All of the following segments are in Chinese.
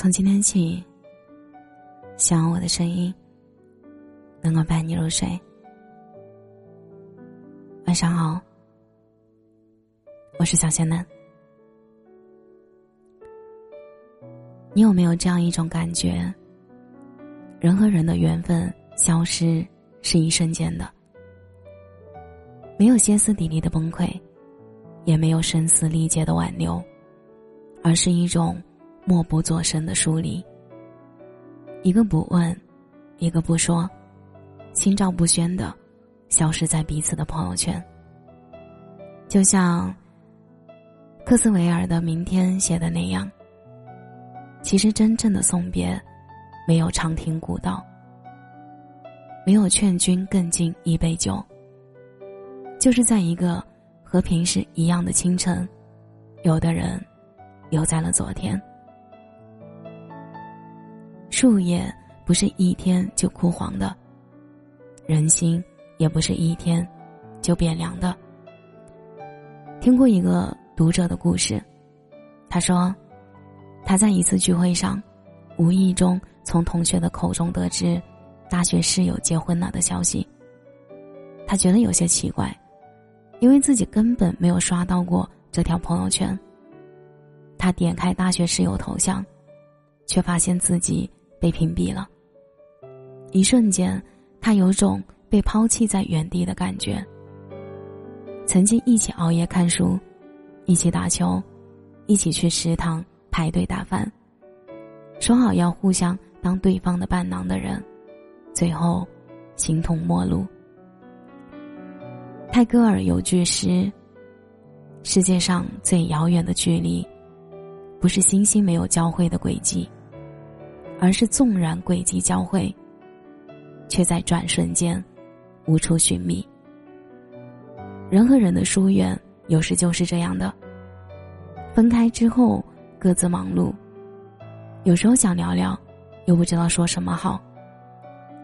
从今天起，希望我的声音能够伴你入睡。晚上好，我是小仙嫩。你有没有这样一种感觉？人和人的缘分消失是一瞬间的，没有歇斯底里的崩溃，也没有声嘶力竭的挽留，而是一种。默不作声的疏离，一个不问，一个不说，心照不宣的消失在彼此的朋友圈。就像克斯维尔的《明天》写的那样，其实真正的送别，没有长亭古道，没有劝君更尽一杯酒，就是在一个和平时一样的清晨，有的人留在了昨天。树叶不是一天就枯黄的，人心也不是一天就变凉的。听过一个读者的故事，他说，他在一次聚会上，无意中从同学的口中得知大学室友结婚了的消息。他觉得有些奇怪，因为自己根本没有刷到过这条朋友圈。他点开大学室友头像，却发现自己。被屏蔽了。一瞬间，他有种被抛弃在原地的感觉。曾经一起熬夜看书，一起打球，一起去食堂排队打饭，说好要互相当对方的伴郎的人，最后形同陌路。泰戈尔有句诗：“世界上最遥远的距离，不是星星没有交汇的轨迹。”而是纵然轨迹交汇，却在转瞬间无处寻觅。人和人的疏远，有时就是这样的。分开之后，各自忙碌，有时候想聊聊，又不知道说什么好。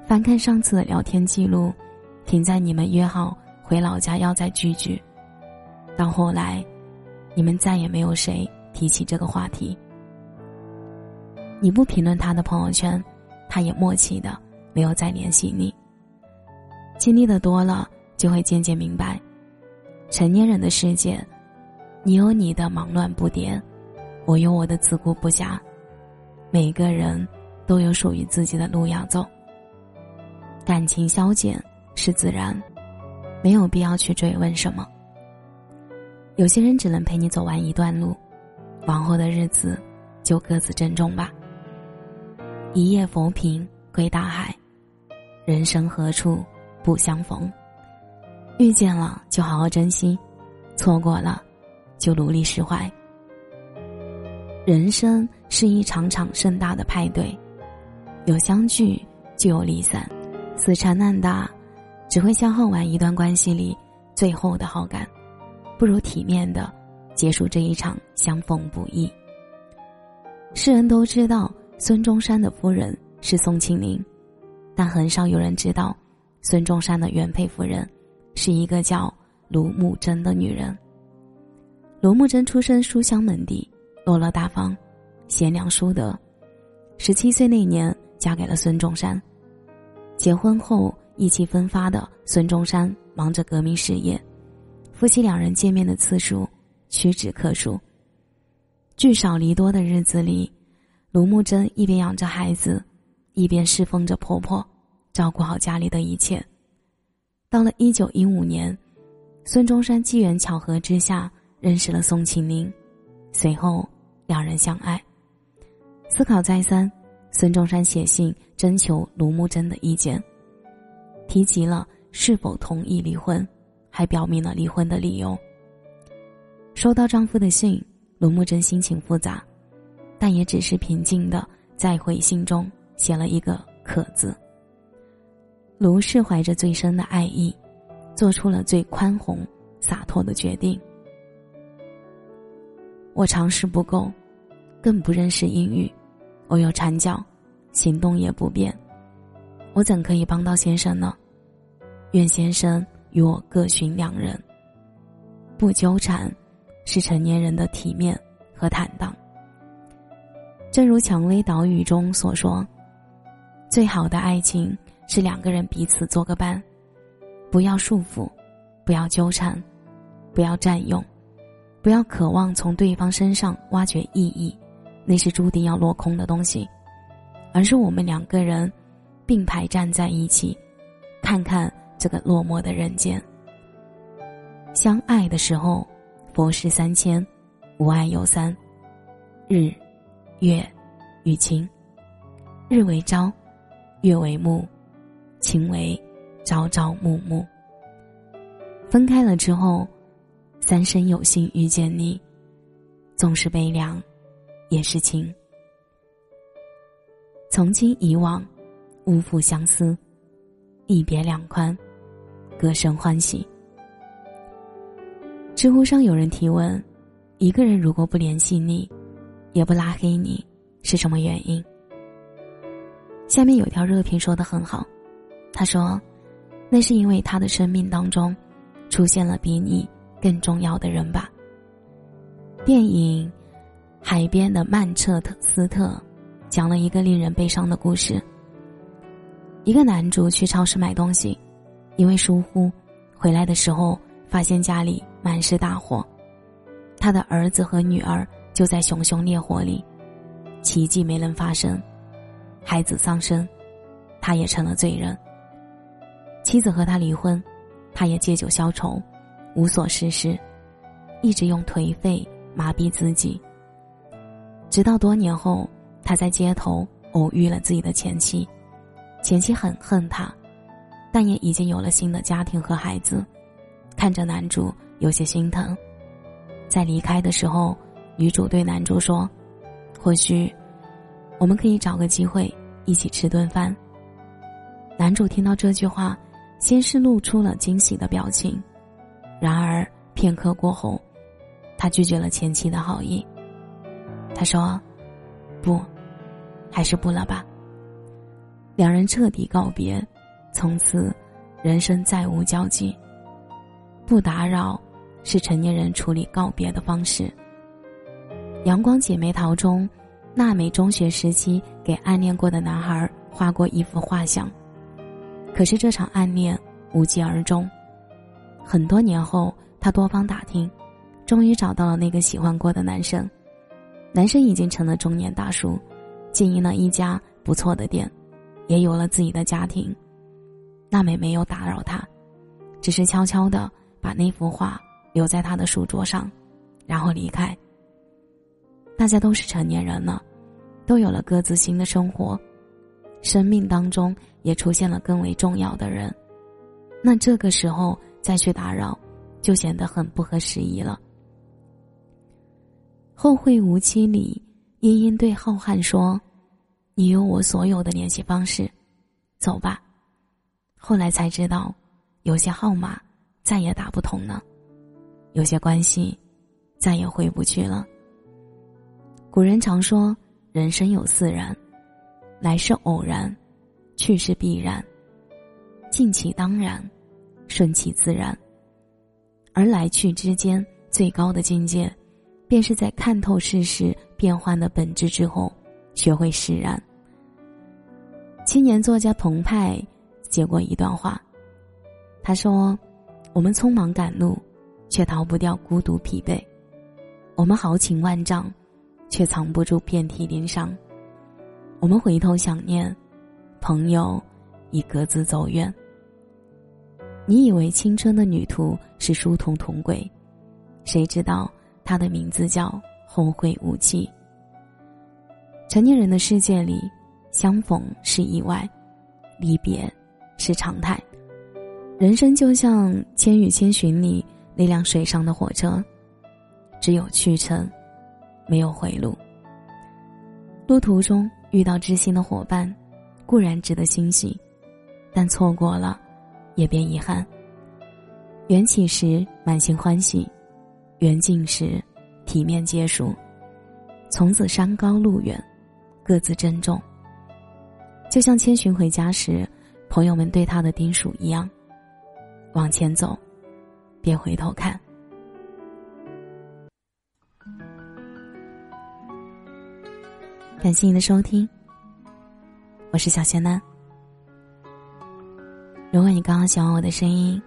翻看上次的聊天记录，停在你们约好回老家要再聚聚，到后来，你们再也没有谁提起这个话题。你不评论他的朋友圈，他也默契的没有再联系你。经历的多了，就会渐渐明白，成年人的世界，你有你的忙乱不迭，我有我的自顾不暇，每个人都有属于自己的路要走。感情消减是自然，没有必要去追问什么。有些人只能陪你走完一段路，往后的日子就各自珍重吧。一夜浮萍归大海，人生何处不相逢？遇见了就好好珍惜，错过了就努力释怀。人生是一场场盛大的派对，有相聚就有离散，死缠烂打只会消耗完一段关系里最后的好感，不如体面的结束这一场相逢不易。世人都知道。孙中山的夫人是宋庆龄，但很少有人知道，孙中山的原配夫人是一个叫卢慕贞的女人。卢慕贞出身书香门第，落落大方，贤良淑德。十七岁那年嫁给了孙中山，结婚后意气风发的孙中山忙着革命事业，夫妻两人见面的次数屈指可数。聚少离多的日子里。卢慕贞一边养着孩子，一边侍奉着婆婆，照顾好家里的一切。到了一九一五年，孙中山机缘巧合之下认识了宋庆龄，随后两人相爱。思考再三，孙中山写信征求卢慕贞的意见，提及了是否同意离婚，还表明了离婚的理由。收到丈夫的信，卢慕贞心情复杂。但也只是平静的在回信中写了一个“可”字。卢氏怀着最深的爱意，做出了最宽宏洒脱的决定。我常识不够，更不认识英语，我有缠脚，行动也不便，我怎可以帮到先生呢？愿先生与我各寻良人。不纠缠，是成年人的体面和坦荡。正如《蔷薇岛屿》中所说：“最好的爱情是两个人彼此做个伴，不要束缚，不要纠缠，不要占用，不要渴望从对方身上挖掘意义，那是注定要落空的东西。而是我们两个人并排站在一起，看看这个落寞的人间。相爱的时候，佛事三千；无爱有三，日。”月，与晴，日为朝，月为暮，晴为朝朝暮暮。分开了之后，三生有幸遇见你，纵是悲凉，也是情。从今以往，无复相思，一别两宽，各生欢喜。知乎上有人提问：一个人如果不联系你？也不拉黑你，是什么原因？下面有条热评说的很好，他说：“那是因为他的生命当中，出现了比你更重要的人吧。”电影《海边的曼彻斯特》讲了一个令人悲伤的故事。一个男主去超市买东西，因为疏忽，回来的时候发现家里满是大火，他的儿子和女儿。就在熊熊烈火里，奇迹没能发生，孩子丧生，他也成了罪人。妻子和他离婚，他也借酒消愁，无所事事，一直用颓废麻痹自己。直到多年后，他在街头偶遇了自己的前妻，前妻很恨他，但也已经有了新的家庭和孩子，看着男主有些心疼，在离开的时候。女主对男主说：“或许，我们可以找个机会一起吃顿饭。”男主听到这句话，先是露出了惊喜的表情，然而片刻过后，他拒绝了前妻的好意。他说：“不，还是不了吧。”两人彻底告别，从此人生再无交集。不打扰，是成年人处理告别的方式。《阳光姐妹淘》中，娜美中学时期给暗恋过的男孩画过一幅画像，可是这场暗恋无疾而终。很多年后，她多方打听，终于找到了那个喜欢过的男生。男生已经成了中年大叔，经营了一家不错的店，也有了自己的家庭。娜美没有打扰他，只是悄悄的把那幅画留在他的书桌上，然后离开。大家都是成年人了，都有了各自新的生活，生命当中也出现了更为重要的人，那这个时候再去打扰，就显得很不合时宜了。后会无期里，茵茵对浩瀚说：“你有我所有的联系方式，走吧。”后来才知道，有些号码再也打不通了，有些关系再也回不去了。古人常说：“人生有四然，来是偶然，去是必然，尽其当然，顺其自然。”而来去之间最高的境界，便是在看透世事变幻的本质之后，学会释然。青年作家澎湃写过一段话，他说：“我们匆忙赶路，却逃不掉孤独疲惫；我们豪情万丈。”却藏不住遍体鳞伤。我们回头想念，朋友已各自走远。你以为青春的旅途是殊途同归，谁知道它的名字叫后会无期。成年人的世界里，相逢是意外，离别是常态。人生就像《千与千寻》里那辆水上的火车，只有去程。没有回路。路途中遇到知心的伙伴，固然值得欣喜，但错过了，也别遗憾。缘起时满心欢喜，缘尽时体面结束。从此山高路远，各自珍重。就像千寻回家时，朋友们对他的叮嘱一样：往前走，别回头看。感谢你的收听，我是小仙男。如果你刚刚喜欢我的声音，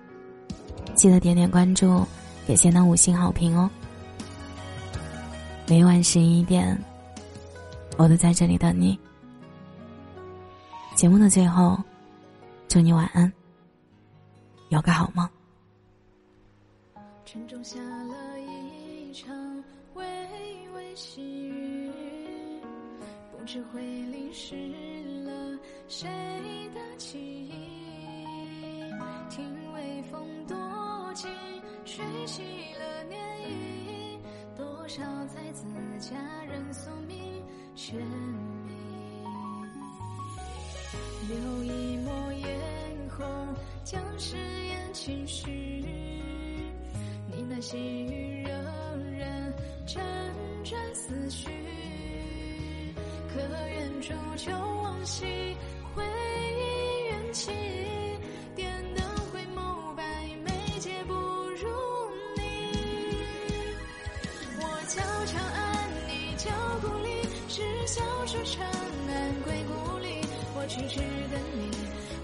记得点点关注，给仙男五星好评哦。每晚十一点，我都在这里等你。节目的最后，祝你晚安，有个好梦。城中下了一场微微细雨，不知会淋湿了谁的记忆。听微风多情，吹起了涟漪，多少才子佳人宿命全迷。留一抹嫣红，将誓言轻许。你那细雨可愿煮酒往昔回忆缘起？点灯回眸，百媚皆不如你。我叫长安你叫故里，是小说长安归故里。我痴痴等你，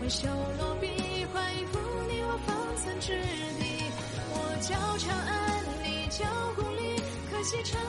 挥手落笔，画一幅你我方寸之地。我叫长安你叫故里，可惜长